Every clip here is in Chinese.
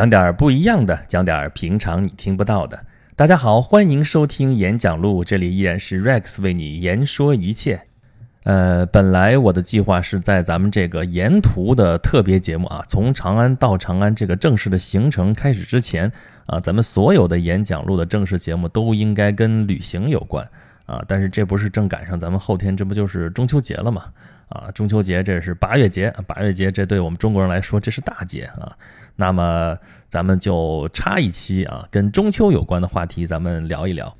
讲点不一样的，讲点平常你听不到的。大家好，欢迎收听演讲录，这里依然是 Rex 为你言说一切。呃，本来我的计划是在咱们这个沿途的特别节目啊，从长安到长安这个正式的行程开始之前啊，咱们所有的演讲录的正式节目都应该跟旅行有关啊。但是这不是正赶上咱们后天这不就是中秋节了吗？啊，中秋节这是八月节，八月节这对我们中国人来说这是大节啊。那么咱们就插一期啊，跟中秋有关的话题，咱们聊一聊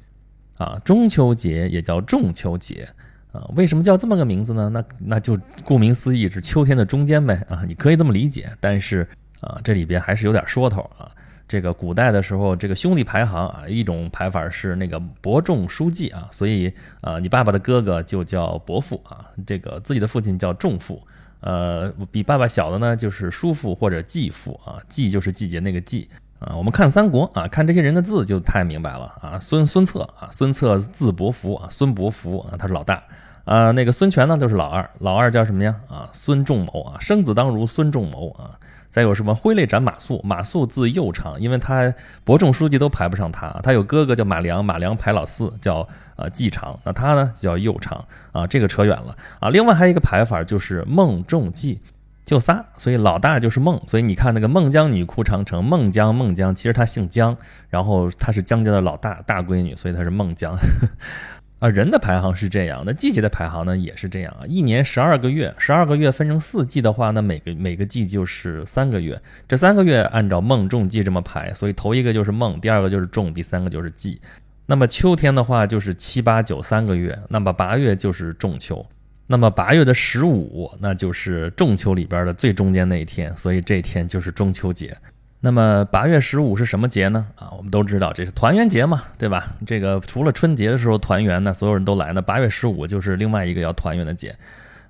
啊。中秋节也叫仲秋节。啊，为什么叫这么个名字呢？那那就顾名思义是秋天的中间呗啊，你可以这么理解。但是啊，这里边还是有点说头啊。这个古代的时候，这个兄弟排行啊，一种排法是那个伯仲叔季啊，所以啊，你爸爸的哥哥就叫伯父啊，这个自己的父亲叫仲父，呃，比爸爸小的呢就是叔父或者继父啊，继就是季节那个季。啊，我们看三国啊，看这些人的字就太明白了啊。孙孙策啊，孙策字伯符啊，孙伯符啊，他是老大啊。那个孙权呢，就是老二，老二叫什么呀？啊，孙仲谋啊，生子当如孙仲谋啊。再有什么挥泪斩马谡，马谡字右长，因为他伯仲书记都排不上他，他有哥哥叫马良，马良排老四，叫呃季长，那他呢就叫右长啊。这个扯远了啊。另外还有一个排法就是孟仲季。就仨，所以老大就是孟，所以你看那个孟姜女哭长城，孟姜孟姜，其实她姓姜，然后她是姜家的老大大闺女，所以她是孟姜。啊，人的排行是这样，那季节的排行呢也是这样啊。一年十二个月，十二个月分成四季的话，那每个每个季就是三个月，这三个月按照孟仲季这么排，所以头一个就是孟，第二个就是仲，第三个就是季。那么秋天的话就是七八九三个月，那么八月就是仲秋。那么八月的十五，那就是仲秋里边的最中间那一天，所以这天就是中秋节。那么八月十五是什么节呢？啊，我们都知道这是团圆节嘛，对吧？这个除了春节的时候团圆呢，所有人都来呢。八月十五就是另外一个要团圆的节，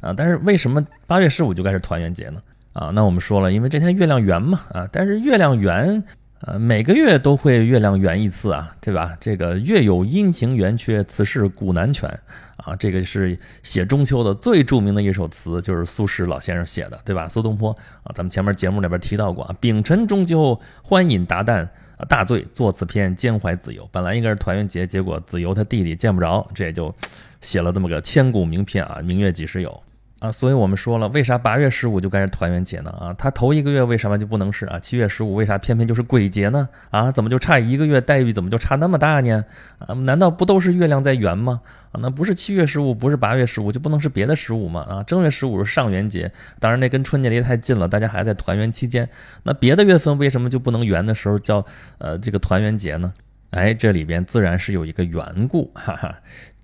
啊，但是为什么八月十五就该是团圆节呢？啊，那我们说了，因为这天月亮圆嘛，啊，但是月亮圆。呃，每个月都会月亮圆一次啊，对吧？这个月有阴晴圆缺，此事古难全啊。这个是写中秋的最著名的一首词，就是苏轼老先生写的，对吧？苏东坡啊，咱们前面节目里边提到过啊，丙辰中秋，欢饮达旦啊，大醉作此篇，兼怀子由。本来应该是团圆节，结果子由他弟弟见不着，这也就写了这么个千古名篇啊，明月几时有。啊，所以我们说了，为啥八月十五就该是团圆节呢？啊，它头一个月为什么就不能是啊？七月十五为啥偏偏就是鬼节呢？啊，怎么就差一个月待遇怎么就差那么大呢？啊，难道不都是月亮在圆吗？啊，那不是七月十五，不是八月十五，就不能是别的十五吗？啊，正月十五是上元节，当然那跟春节离得太近了，大家还在团圆期间。那别的月份为什么就不能圆的时候叫呃这个团圆节呢？哎，这里边自然是有一个缘故，哈哈。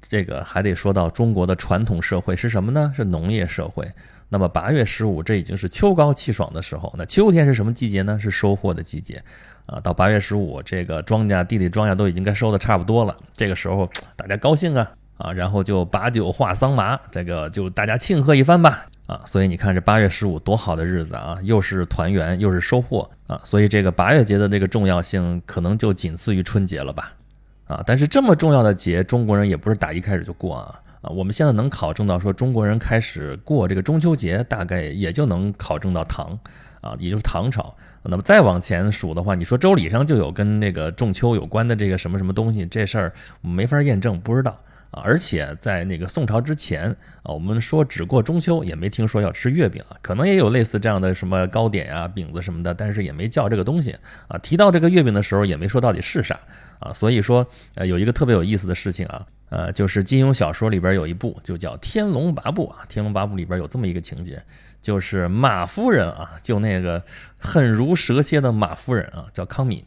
这个还得说到中国的传统社会是什么呢？是农业社会。那么八月十五，这已经是秋高气爽的时候。那秋天是什么季节呢？是收获的季节啊。到八月十五，这个庄稼地里庄稼都已经该收的差不多了。这个时候大家高兴啊啊，然后就把酒话桑麻，这个就大家庆贺一番吧啊。所以你看这八月十五多好的日子啊，又是团圆又是收获啊。所以这个八月节的这个重要性，可能就仅次于春节了吧。啊，但是这么重要的节，中国人也不是打一开始就过啊啊！我们现在能考证到说中国人开始过这个中秋节，大概也就能考证到唐啊，也就是唐朝。那么再往前数的话，你说周礼上就有跟那个仲秋有关的这个什么什么东西，这事儿没法验证，不知道啊。而且在那个宋朝之前啊，我们说只过中秋，也没听说要吃月饼啊，可能也有类似这样的什么糕点呀、饼子什么的，但是也没叫这个东西啊。提到这个月饼的时候，也没说到底是啥。啊，所以说，呃，有一个特别有意思的事情啊，呃，就是金庸小说里边有一部就叫《天龙八部》啊，《天龙八部》里边有这么一个情节，就是马夫人啊，就那个恨如蛇蝎的马夫人啊，叫康敏，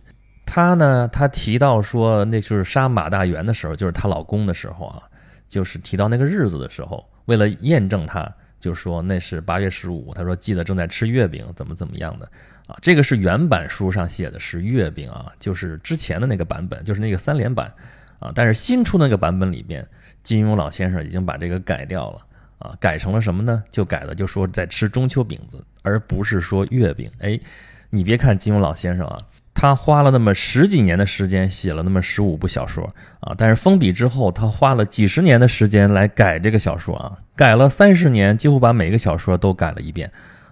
她呢，她提到说，那就是杀马大元的时候，就是她老公的时候啊，就是提到那个日子的时候，为了验证她。就说那是八月十五，他说记得正在吃月饼，怎么怎么样的啊？这个是原版书上写的是月饼啊，就是之前的那个版本，就是那个三联版啊。但是新出那个版本里边，金庸老先生已经把这个改掉了啊，改成了什么呢？就改了，就说在吃中秋饼子，而不是说月饼。哎，你别看金庸老先生啊。他花了那么十几年的时间写了那么十五部小说啊，但是封笔之后，他花了几十年的时间来改这个小说啊，改了三十年，几乎把每个小说都改了一遍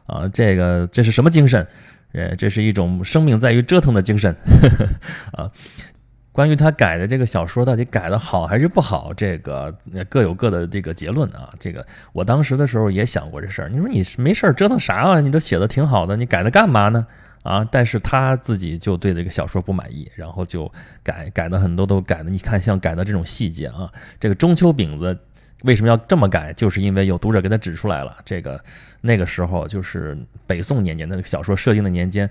啊。这个这是什么精神？呃，这是一种生命在于折腾的精神啊。关于他改的这个小说到底改的好还是不好，这个各有各的这个结论啊。这个我当时的时候也想过这事儿。你说你没事儿折腾啥啊？你都写的挺好的，你改它干嘛呢？啊！但是他自己就对这个小说不满意，然后就改改的很多都改的，你看像改的这种细节啊。这个中秋饼子为什么要这么改？就是因为有读者给他指出来了，这个那个时候就是北宋年间的小说设定的年间，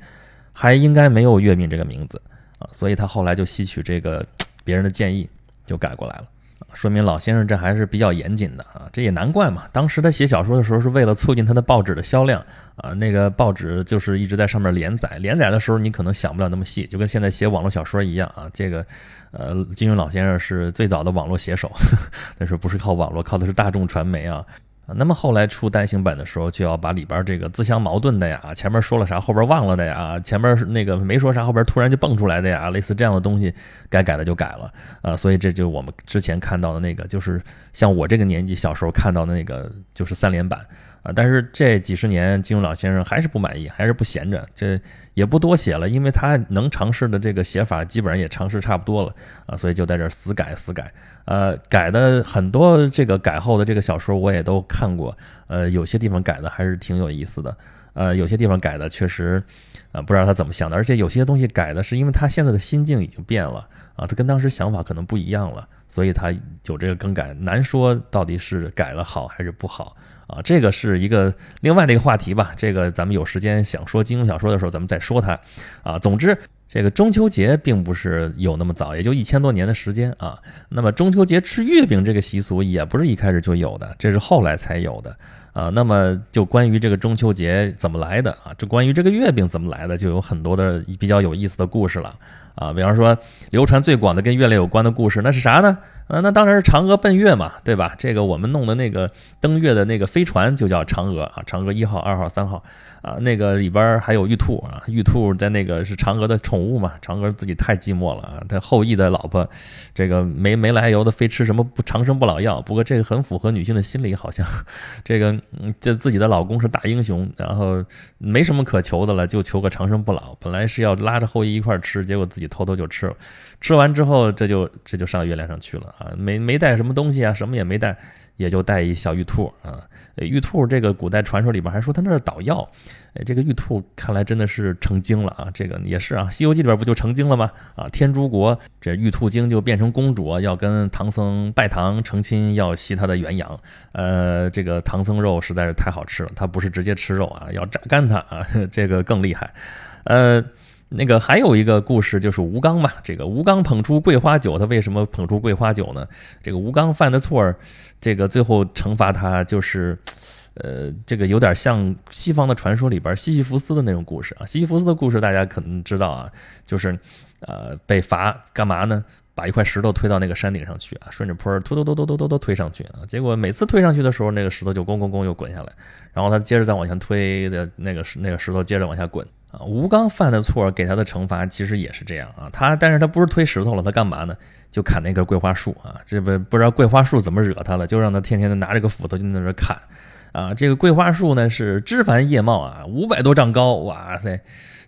还应该没有月饼这个名字。啊，所以他后来就吸取这个 别人的建议，就改过来了。说明老先生这还是比较严谨的啊，这也难怪嘛。当时他写小说的时候是为了促进他的报纸的销量啊，那个报纸就是一直在上面连载，连载的时候你可能想不了那么细，就跟现在写网络小说一样啊。这个，呃，金庸老先生是最早的网络写手，但是不是靠网络，靠的是大众传媒啊。啊，那么后来出单行本的时候，就要把里边这个自相矛盾的呀，前面说了啥后边忘了的呀，前面那个没说啥后边突然就蹦出来的呀，类似这样的东西，该改的就改了啊，所以这就我们之前看到的那个，就是像我这个年纪小时候看到的那个，就是三连版。啊，但是这几十年，金庸老先生还是不满意，还是不闲着，这也不多写了，因为他能尝试的这个写法基本上也尝试差不多了啊，所以就在这死改死改，呃，改的很多这个改后的这个小说我也都看过，呃，有些地方改的还是挺有意思的，呃，有些地方改的确实，啊，不知道他怎么想的，而且有些东西改的是因为他现在的心境已经变了啊，他跟当时想法可能不一样了，所以他有这个更改，难说到底是改了好还是不好。啊，这个是一个另外的一个话题吧。这个咱们有时间想说金庸小说的时候，咱们再说它。啊，总之，这个中秋节并不是有那么早，也就一千多年的时间啊。那么中秋节吃月饼这个习俗也不是一开始就有的，这是后来才有的啊。那么就关于这个中秋节怎么来的啊，这关于这个月饼怎么来的，就有很多的比较有意思的故事了啊。比方说，流传最广的跟月亮有关的故事，那是啥呢？啊，那当然是嫦娥奔月嘛，对吧？这个我们弄的那个登月的那个飞船就叫嫦娥啊，嫦娥一号、二号、三号啊，那个里边还有玉兔啊，玉兔在那个是嫦娥的宠物嘛，嫦娥自己太寂寞了啊，他后羿的老婆，这个没没来由的非吃什么不长生不老药，不过这个很符合女性的心理，好像 这个这自己的老公是大英雄，然后没什么可求的了，就求个长生不老，本来是要拉着后羿一块吃，结果自己偷偷就吃了。吃完之后，这就这就上月亮上去了啊！没没带什么东西啊，什么也没带，也就带一小玉兔啊。玉兔这个古代传说里边还说他那是捣药，哎，这个玉兔看来真的是成精了啊！这个也是啊，《西游记》里边不就成精了吗？啊，天竺国这玉兔精就变成公主，要跟唐僧拜堂成亲，要吸他的元阳。呃，这个唐僧肉实在是太好吃了，他不是直接吃肉啊，要榨干它啊，这个更厉害。呃。那个还有一个故事，就是吴刚嘛。这个吴刚捧出桂花酒，他为什么捧出桂花酒呢？这个吴刚犯的错儿，这个最后惩罚他就是，呃，这个有点像西方的传说里边西西弗斯的那种故事啊。西西弗斯的故事大家可能知道啊，就是呃被罚干嘛呢？把一块石头推到那个山顶上去啊，顺着坡儿突突突突突突突推上去啊。结果每次推上去的时候，那个石头就咣咣咣又滚下来，然后他接着再往前推的那个石那个石头接着往下滚。吴刚犯的错，给他的惩罚其实也是这样啊。他，但是他不是推石头了，他干嘛呢？就砍那根桂花树啊。这不不知道桂花树怎么惹他了，就让他天天的拿着个斧头就在那砍。啊，这个桂花树呢是枝繁叶茂啊，五百多丈高，哇塞！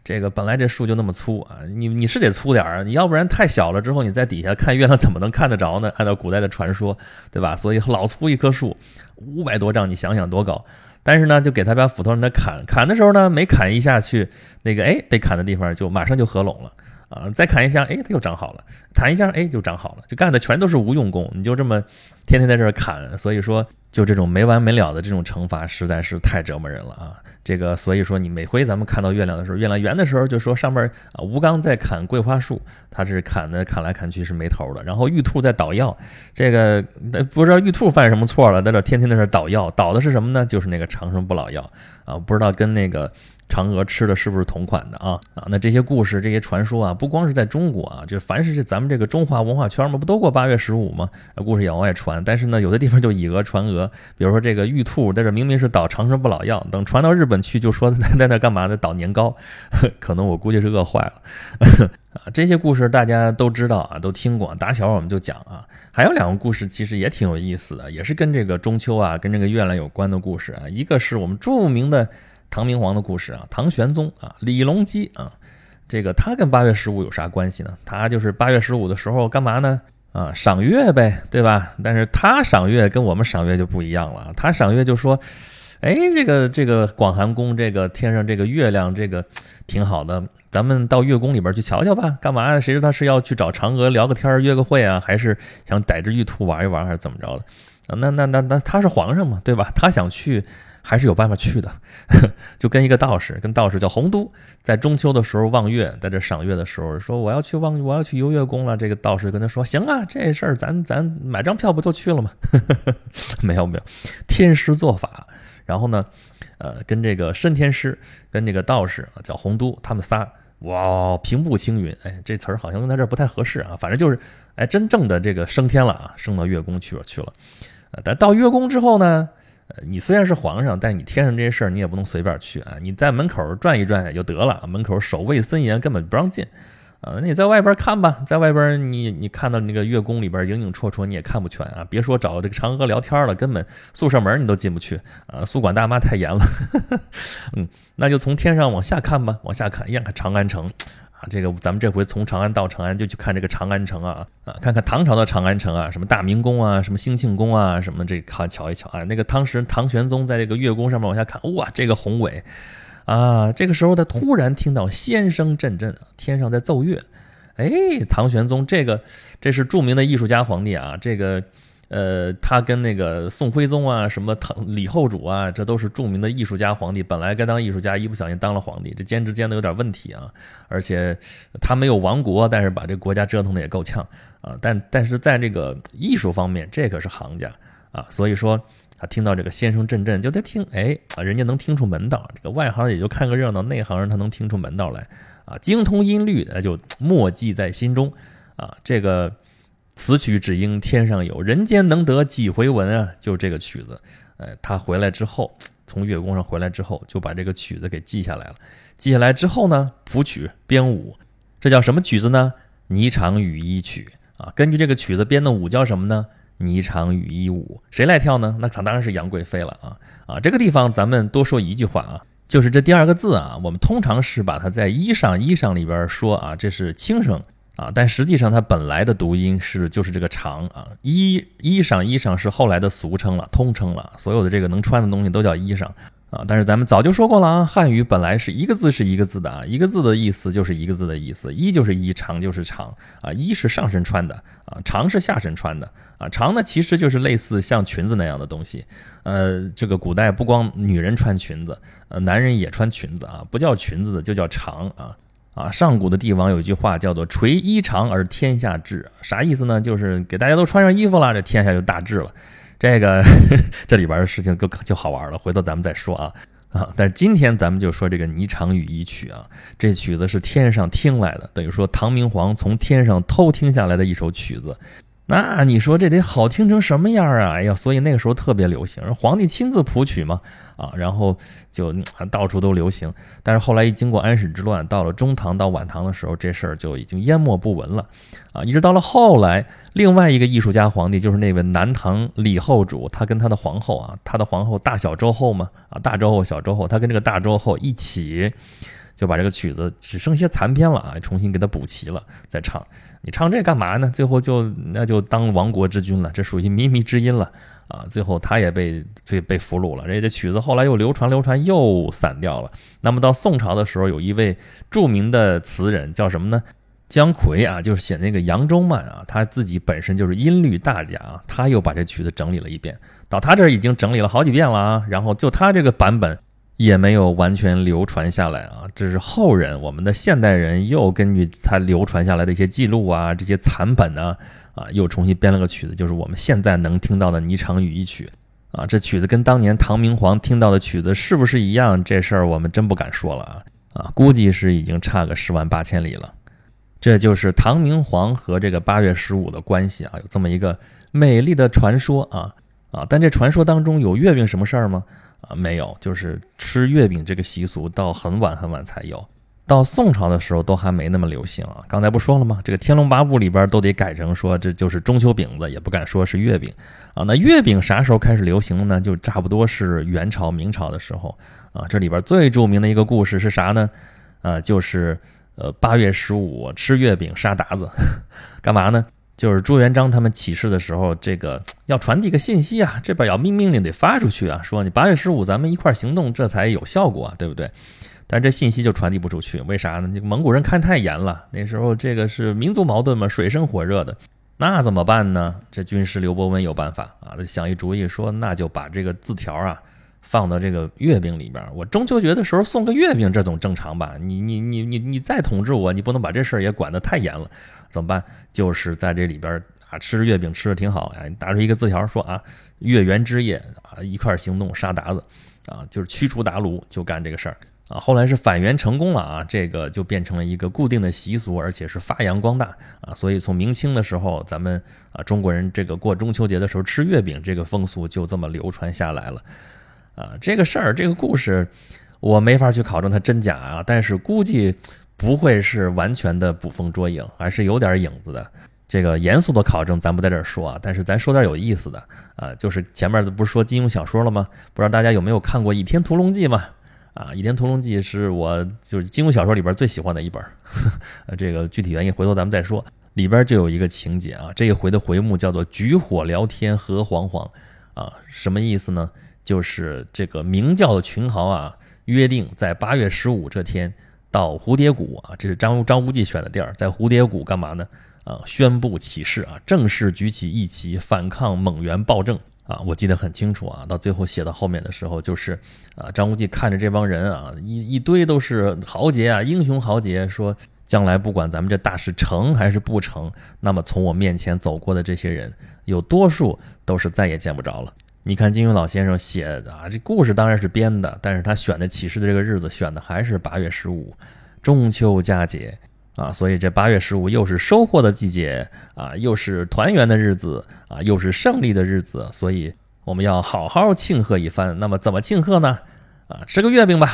这个本来这树就那么粗啊，你你是得粗点儿，你要不然太小了之后你在底下看月亮怎么能看得着呢？按照古代的传说，对吧？所以老粗一棵树，五百多丈，你想想多高。但是呢，就给他把斧头让他砍，砍的时候呢，没砍一下去，那个哎，被砍的地方就马上就合拢了。啊！再砍一下，哎，它又长好了；砍一下，哎，就长好了。就干的全都是无用功，你就这么天天在这儿砍，所以说。就这种没完没了的这种惩罚实在是太折磨人了啊！这个所以说你每回咱们看到月亮的时候，月亮圆的时候，就说上面啊吴刚在砍桂花树，他是砍的砍来砍去是没头的。然后玉兔在捣药，这个不知道玉兔犯什么错了，在这天天在这捣药，捣的是什么呢？就是那个长生不老药啊！不知道跟那个。嫦娥吃的是不是同款的啊？啊，那这些故事、这些传说啊，不光是在中国啊，就凡是是咱们这个中华文化圈嘛，不都过八月十五吗？故事也往外传。但是呢，有的地方就以讹传讹，比如说这个玉兔在这明明是捣长生不老药，等传到日本去，就说在在那干嘛呢？捣年糕，可能我估计是饿坏了 啊。这些故事大家都知道啊，都听过。打小我们就讲啊，还有两个故事其实也挺有意思的，也是跟这个中秋啊、跟这个月亮有关的故事啊。一个是我们著名的。唐明皇的故事啊，唐玄宗啊，李隆基啊，这个他跟八月十五有啥关系呢？他就是八月十五的时候干嘛呢？啊，赏月呗，对吧？但是他赏月跟我们赏月就不一样了，他赏月就说，哎，这个这个广寒宫这个天上这个月亮这个挺好的，咱们到月宫里边去瞧瞧吧。干嘛？谁知道是要去找嫦娥聊个天约个会啊，还是想逮只玉兔玩一玩，还是怎么着的？啊，那那那那他是皇上嘛，对吧？他想去。还是有办法去的，就跟一个道士，跟道士叫洪都，在中秋的时候望月，在这赏月的时候说我要去望，我要去游月宫了。这个道士跟他说：“行啊，这事儿咱咱买张票不就去了吗？” 没有没有，天师做法。然后呢，呃，跟这个申天师，跟这个道士啊叫洪都，他们仨哇，平步青云。哎，这词儿好像用在这不太合适啊。反正就是，哎，真正的这个升天了啊，升到月宫去了去了。呃，但到月宫之后呢？你虽然是皇上，但是你天上这些事儿你也不能随便去啊！你在门口转一转也就得了，门口守卫森严，根本不让进。啊，那你在外边看吧，在外边你你看到那个月宫里边影影绰绰，你也看不全啊！别说找这个嫦娥聊天了，根本宿舍门你都进不去啊！宿管大妈太严了。嗯，那就从天上往下看吧，往下看，一样看长安城。啊，这个咱们这回从长安到长安，就去看这个长安城啊啊，看看唐朝的长安城啊，什么大明宫啊，什么兴庆宫啊，什么这看瞧一瞧啊。那个当时唐玄宗在这个月宫上面往下看，哇，这个宏伟啊！这个时候他突然听到仙声阵阵，天上在奏乐。哎，唐玄宗这个这是著名的艺术家皇帝啊，这个。呃，他跟那个宋徽宗啊，什么唐李后主啊，这都是著名的艺术家皇帝。本来该当艺术家，一不小心当了皇帝，这兼职兼的有点问题啊。而且他没有亡国，但是把这国家折腾的也够呛啊。但但是在这个艺术方面，这可是行家啊。所以说他听到这个先声阵阵，就得听，哎，人家能听出门道。这个外行也就看个热闹，内行人他能听出门道来啊。精通音律，那就默记在心中啊。这个。此曲只应天上有人间能得几回闻啊！就这个曲子，哎，他回来之后，从月宫上回来之后，就把这个曲子给记下来了。记下来之后呢，谱曲编舞，这叫什么曲子呢？霓裳羽衣曲啊！根据这个曲子编的舞叫什么呢？霓裳羽衣舞。谁来跳呢？那他当然是杨贵妃了啊！啊，这个地方咱们多说一句话啊，就是这第二个字啊，我们通常是把它在衣裳衣裳里边说啊，这是轻声。啊，但实际上它本来的读音是就是这个长啊，衣衣裳衣裳是后来的俗称了，通称了，所有的这个能穿的东西都叫衣裳啊。但是咱们早就说过了啊，汉语本来是一个字是一个字的啊，一个字的意思就是一个字的意思，衣就是衣，长就是长啊，衣是上身穿的啊，长是下身穿的啊，长呢其实就是类似像裙子那样的东西，呃，这个古代不光女人穿裙子，呃，男人也穿裙子啊，不叫裙子的就叫长啊。啊，上古的帝王有一句话叫做“垂衣裳而天下治”，啥意思呢？就是给大家都穿上衣服了，这天下就大治了。这个 这里边的事情就就好玩了，回头咱们再说啊啊！但是今天咱们就说这个《霓裳羽衣曲》啊，这曲子是天上听来的，等于说唐明皇从天上偷听下来的一首曲子。那你说这得好听成什么样啊？哎呀，所以那个时候特别流行，皇帝亲自谱曲嘛，啊，然后就到处都流行。但是后来一经过安史之乱，到了中唐到晚唐的时候，这事儿就已经淹没不闻了，啊，一直到了后来，另外一个艺术家皇帝就是那位南唐李后主，他跟他的皇后啊，他的皇后大小周后嘛，啊，大周后小周后，他跟这个大周后一起就把这个曲子只剩些残篇了啊，重新给他补齐了再唱。你唱这干嘛呢？最后就那就当亡国之君了，这属于靡靡之音了啊！最后他也被被被俘虏了。这这曲子后来又流传流传又散掉了。那么到宋朝的时候，有一位著名的词人叫什么呢？姜夔啊，就是写那个扬州慢啊，他自己本身就是音律大家啊，他又把这曲子整理了一遍。到他这儿已经整理了好几遍了啊，然后就他这个版本。也没有完全流传下来啊，这是后人，我们的现代人又根据他流传下来的一些记录啊，这些残本呢，啊，又重新编了个曲子，就是我们现在能听到的《霓裳羽衣曲》啊。这曲子跟当年唐明皇听到的曲子是不是一样？这事儿我们真不敢说了啊啊，估计是已经差个十万八千里了。这就是唐明皇和这个八月十五的关系啊，有这么一个美丽的传说啊啊，但这传说当中有月饼什么事儿吗？啊，没有，就是吃月饼这个习俗到很晚很晚才有。到宋朝的时候都还没那么流行啊。刚才不说了吗？这个《天龙八部》里边都得改成说这就是中秋饼子，也不敢说是月饼啊。那月饼啥时候开始流行呢？就差不多是元朝、明朝的时候啊。这里边最著名的一个故事是啥呢？啊，就是呃八月十五吃月饼杀鞑子，干嘛呢？就是朱元璋他们起事的时候，这个 要传递个信息啊，这边要命命令得发出去啊，说你八月十五咱们一块行动，这才有效果，啊对不对？但这信息就传递不出去，为啥呢？蒙古人看太严了，那时候这个是民族矛盾嘛，水深火热的，那怎么办呢？这军师刘伯温有办法啊，想一主意，说那就把这个字条啊。放到这个月饼里边，我中秋节的时候送个月饼，这总正常吧？你你你你你再统治我，你不能把这事儿也管得太严了，怎么办？就是在这里边啊，吃着月饼吃的挺好哎，打出一个字条说啊，月圆之夜啊，一块行动杀鞑子啊，就是驱除鞑虏，就干这个事儿啊。后来是反元成功了啊，这个就变成了一个固定的习俗，而且是发扬光大啊。所以从明清的时候，咱们啊中国人这个过中秋节的时候吃月饼这个风俗就这么流传下来了。啊，这个事儿，这个故事，我没法去考证它真假啊，但是估计不会是完全的捕风捉影，还是有点影子的。这个严肃的考证咱不在这儿说啊，但是咱说点有意思的啊，就是前面不是说金庸小说了吗？不知道大家有没有看过《倚天屠龙记》嘛？啊，《倚天屠龙记》是我就是金庸小说里边最喜欢的一本，呃，这个具体原因回头咱们再说。里边就有一个情节啊，这一回的回目叫做“举火聊天何惶惶”，啊，什么意思呢？就是这个明教的群豪啊，约定在八月十五这天到蝴蝶谷啊，这是张张无忌选的地儿，在蝴蝶谷干嘛呢？啊，宣布起事啊，正式举起义旗反抗蒙元暴政啊！我记得很清楚啊，到最后写到后面的时候，就是啊，张无忌看着这帮人啊，一一堆都是豪杰啊，英雄豪杰，说将来不管咱们这大事成还是不成，那么从我面前走过的这些人，有多数都是再也见不着了。你看金庸老先生写的啊，这故事当然是编的，但是他选的起事的这个日子选的还是八月十五，中秋佳节啊，所以这八月十五又是收获的季节啊，又是团圆的日子啊，又是胜利的日子，所以我们要好好庆贺一番。那么怎么庆贺呢？啊，吃个月饼吧！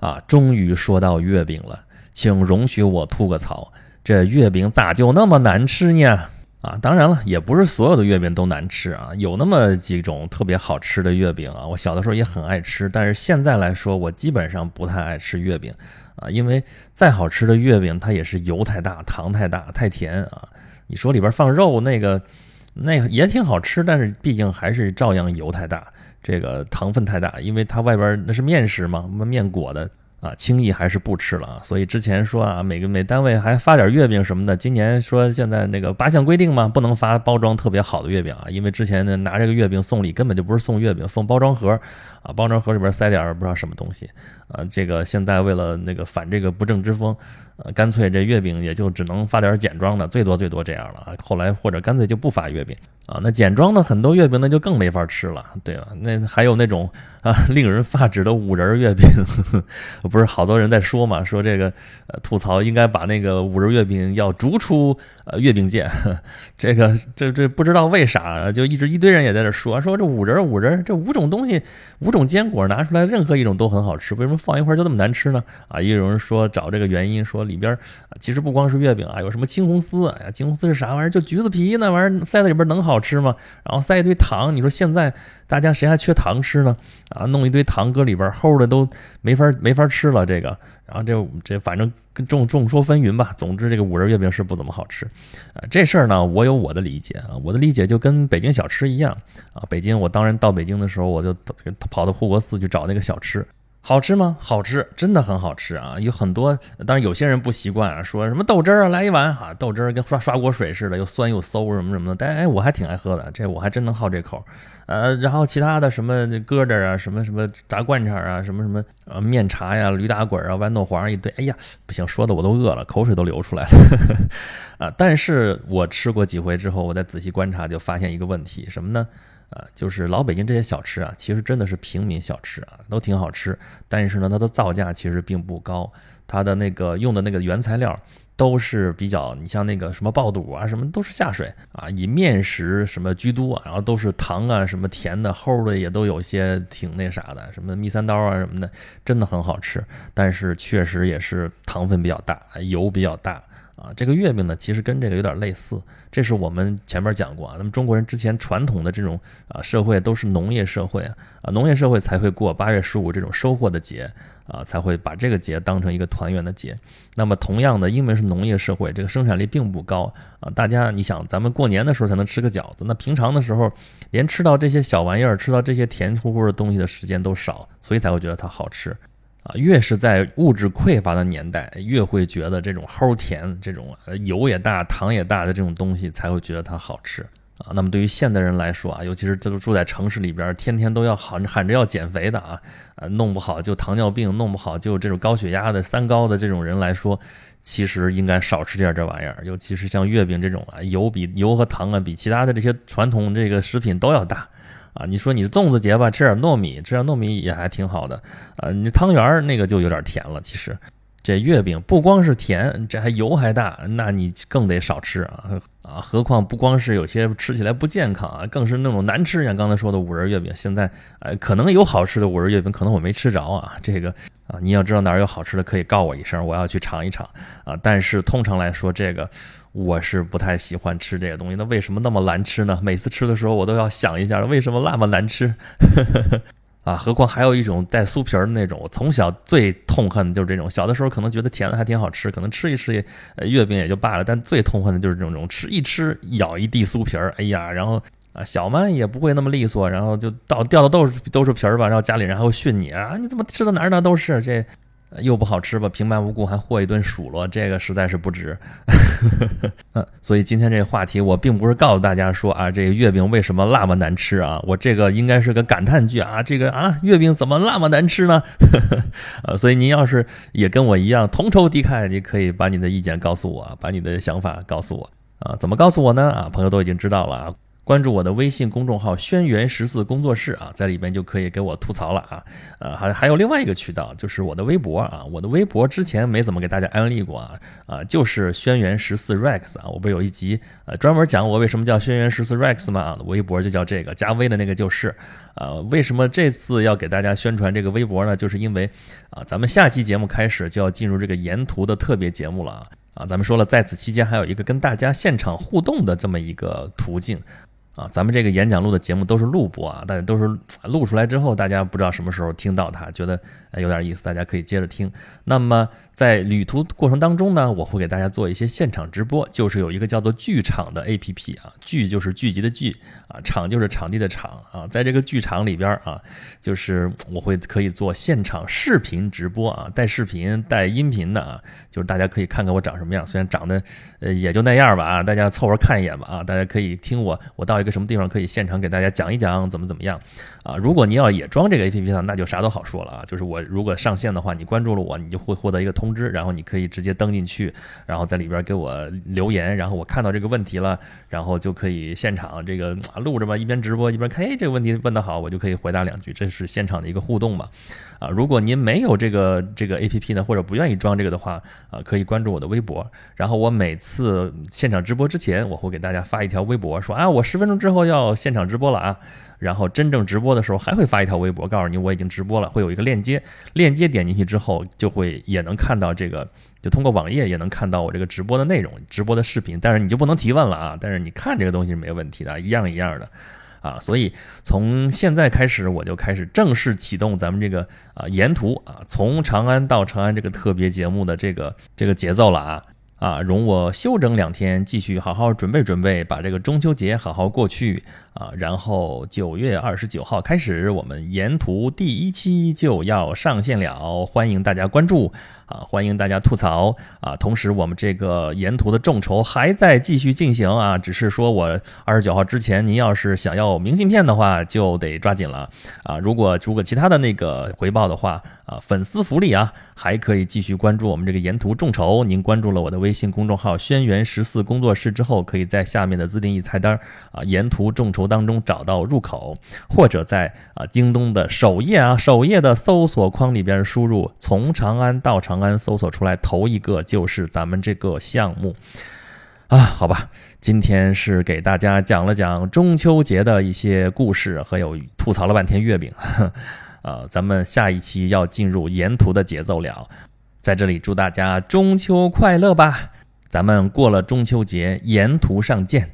啊，终于说到月饼了，请容许我吐个槽，这月饼咋就那么难吃呢？啊，当然了，也不是所有的月饼都难吃啊，有那么几种特别好吃的月饼啊。我小的时候也很爱吃，但是现在来说，我基本上不太爱吃月饼啊，因为再好吃的月饼，它也是油太大、糖太大、太甜啊。你说里边放肉那个，那也挺好吃，但是毕竟还是照样油太大，这个糖分太大，因为它外边那是面食嘛，面裹的。啊，轻易还是不吃了啊！所以之前说啊，每个每单位还发点月饼什么的。今年说现在那个八项规定嘛，不能发包装特别好的月饼啊，因为之前呢拿这个月饼送礼根本就不是送月饼，送包装盒啊，包装盒里边塞点不知道什么东西啊。这个现在为了那个反这个不正之风，呃，干脆这月饼也就只能发点简装的，最多最多这样了啊。后来或者干脆就不发月饼啊，那简装的很多月饼那就更没法吃了，对吧？那还有那种啊 令人发指的五仁月饼。不是好多人在说嘛？说这个呃吐槽应该把那个五仁月饼要逐出呃月饼界。这个这这不知道为啥，就一直一堆人也在这说说这五仁五仁这五种东西五种坚果拿出来任何一种都很好吃，为什么放一块就那么难吃呢？啊，也有人说找这个原因，说里边其实不光是月饼啊，有什么青红丝？哎呀，青红丝是啥玩意儿？就橘子皮那玩意儿塞在里边能好吃吗？然后塞一堆糖，你说现在大家谁还缺糖吃呢？啊，弄一堆糖搁里边齁的都没法没法吃。了这个，然后这这反正众众说纷纭吧。总之，这个五仁月饼是不怎么好吃啊。这事儿呢，我有我的理解啊。我的理解就跟北京小吃一样啊。北京，我当然到北京的时候，我就跑到护国寺去找那个小吃。好吃吗？好吃，真的很好吃啊！有很多，当然有些人不习惯啊，说什么豆汁儿啊，来一碗哈，豆汁儿跟刷刷锅水似的，又酸又馊什么什么的。但哎，我还挺爱喝的，这我还真能好这口。呃，然后其他的什么疙瘩啊，什么什么炸灌肠啊，什么什么呃面茶呀、驴打滚啊、豌豆黄一堆，哎呀，不行，说的我都饿了，口水都流出来了。啊，但是我吃过几回之后，我再仔细观察，就发现一个问题，什么呢？啊，就是老北京这些小吃啊，其实真的是平民小吃啊，都挺好吃。但是呢，它的造价其实并不高，它的那个用的那个原材料都是比较，你像那个什么爆肚啊，什么都是下水啊，以面食什么居多，然后都是糖啊，什么甜的、齁的也都有些挺那啥的，什么蜜三刀啊什么的，真的很好吃，但是确实也是糖分比较大，油比较大。啊，这个月饼呢，其实跟这个有点类似。这是我们前面讲过啊，那么中国人之前传统的这种啊社会都是农业社会啊，啊农业社会才会过八月十五这种收获的节啊，才会把这个节当成一个团圆的节。那么同样的，因为是农业社会，这个生产力并不高啊，大家你想，咱们过年的时候才能吃个饺子，那平常的时候连吃到这些小玩意儿、吃到这些甜乎乎的东西的时间都少，所以才会觉得它好吃。啊，越是在物质匮乏的年代，越会觉得这种齁甜、这种油也大、糖也大的这种东西才会觉得它好吃啊。那么对于现代人来说啊，尤其是这都住在城市里边，天天都要喊喊着要减肥的啊，啊，弄不好就糖尿病，弄不好就这种高血压的三高的这种人来说，其实应该少吃点这玩意儿。尤其是像月饼这种啊，油比油和糖啊，比其他的这些传统这个食品都要大。啊，你说你粽子节吧，吃点糯米，吃点糯米也还挺好的。啊，你汤圆儿那个就有点甜了。其实，这月饼不光是甜，这还油还大，那你更得少吃啊啊！何况不光是有些吃起来不健康啊，更是那种难吃。像刚才说的五仁月饼，现在呃可能有好吃的五仁月饼，可能我没吃着啊。这个啊，你要知道哪儿有好吃的，可以告我一声，我要去尝一尝啊。但是通常来说，这个。我是不太喜欢吃这个东西，那为什么那么难吃呢？每次吃的时候，我都要想一下，为什么那么难吃？啊，何况还有一种带酥皮儿的那种，我从小最痛恨的就是这种。小的时候可能觉得甜的还挺好吃，可能吃一吃也月饼也就罢了，但最痛恨的就是这种吃一吃咬一地酥皮儿，哎呀，然后啊小嘛也不会那么利索，然后就到掉的都是都是皮儿吧，然后家里人还会训你啊，你怎么吃的哪儿哪儿都是这。又不好吃吧，平白无故还和一顿数落，这个实在是不值。嗯，所以今天这个话题，我并不是告诉大家说啊，这个月饼为什么那么难吃啊，我这个应该是个感叹句啊，这个啊，月饼怎么那么难吃呢？呃，所以您要是也跟我一样同仇敌忾，你可以把你的意见告诉我，把你的想法告诉我啊，怎么告诉我呢？啊，朋友都已经知道了啊。关注我的微信公众号“轩辕十四工作室”啊，在里边就可以给我吐槽了啊。呃，还还有另外一个渠道，就是我的微博啊。我的微博之前没怎么给大家安利过啊，啊，就是轩辕十四 rex 啊。我不是有一集呃专门讲我为什么叫轩辕十四 rex 吗？啊，微博就叫这个，加微的那个就是。呃，为什么这次要给大家宣传这个微博呢？就是因为啊，咱们下期节目开始就要进入这个沿途的特别节目了啊。啊，咱们说了，在此期间还有一个跟大家现场互动的这么一个途径。啊，咱们这个演讲录的节目都是录播啊，大家都是录出来之后，大家不知道什么时候听到它，觉得有点意思，大家可以接着听。那么在旅途过程当中呢，我会给大家做一些现场直播，就是有一个叫做剧场的 APP 啊，剧就是聚集的剧啊，场就是场地的场啊，在这个剧场里边啊，就是我会可以做现场视频直播啊，带视频带音频的啊，就是大家可以看看我长什么样，虽然长得呃也就那样吧啊，大家凑合看一眼吧啊，大家可以听我，我到一个。什么地方可以现场给大家讲一讲怎么怎么样啊？如果你要也装这个 A P P 呢，那就啥都好说了啊。就是我如果上线的话，你关注了我，你就会获得一个通知，然后你可以直接登进去，然后在里边给我留言，然后我看到这个问题了，然后就可以现场这个录着吧，一边直播一边看，哎，这个问题问得好，我就可以回答两句，这是现场的一个互动嘛。啊，如果您没有这个这个 A P P 呢，或者不愿意装这个的话，啊，可以关注我的微博，然后我每次现场直播之前，我会给大家发一条微博，说啊，我十分钟之后要现场直播了啊，然后真正直播的时候还会发一条微博，告诉你我已经直播了，会有一个链接，链接点进去之后就会也能看到这个，就通过网页也能看到我这个直播的内容，直播的视频，但是你就不能提问了啊，但是你看这个东西是没问题的，一样一样的。啊，所以从现在开始，我就开始正式启动咱们这个啊沿途啊从长安到长安这个特别节目的这个这个节奏了啊啊，容我休整两天，继续好好准备准备，把这个中秋节好好过去。啊，然后九月二十九号开始，我们沿途第一期就要上线了，欢迎大家关注啊，欢迎大家吐槽啊。同时，我们这个沿途的众筹还在继续进行啊，只是说我二十九号之前，您要是想要明信片的话，就得抓紧了啊。如果如果其他的那个回报的话啊，粉丝福利啊，还可以继续关注我们这个沿途众筹。您关注了我的微。信公众号“轩辕十四工作室”之后，可以在下面的自定义菜单啊沿途众筹图当中找到入口，或者在啊京东的首页啊首页的搜索框里边输入“从长安到长安”，搜索出来头一个就是咱们这个项目。啊，好吧，今天是给大家讲了讲中秋节的一些故事，还有吐槽了半天月饼。呃，咱们下一期要进入沿途的节奏了，在这里祝大家中秋快乐吧！咱们过了中秋节，沿途上见。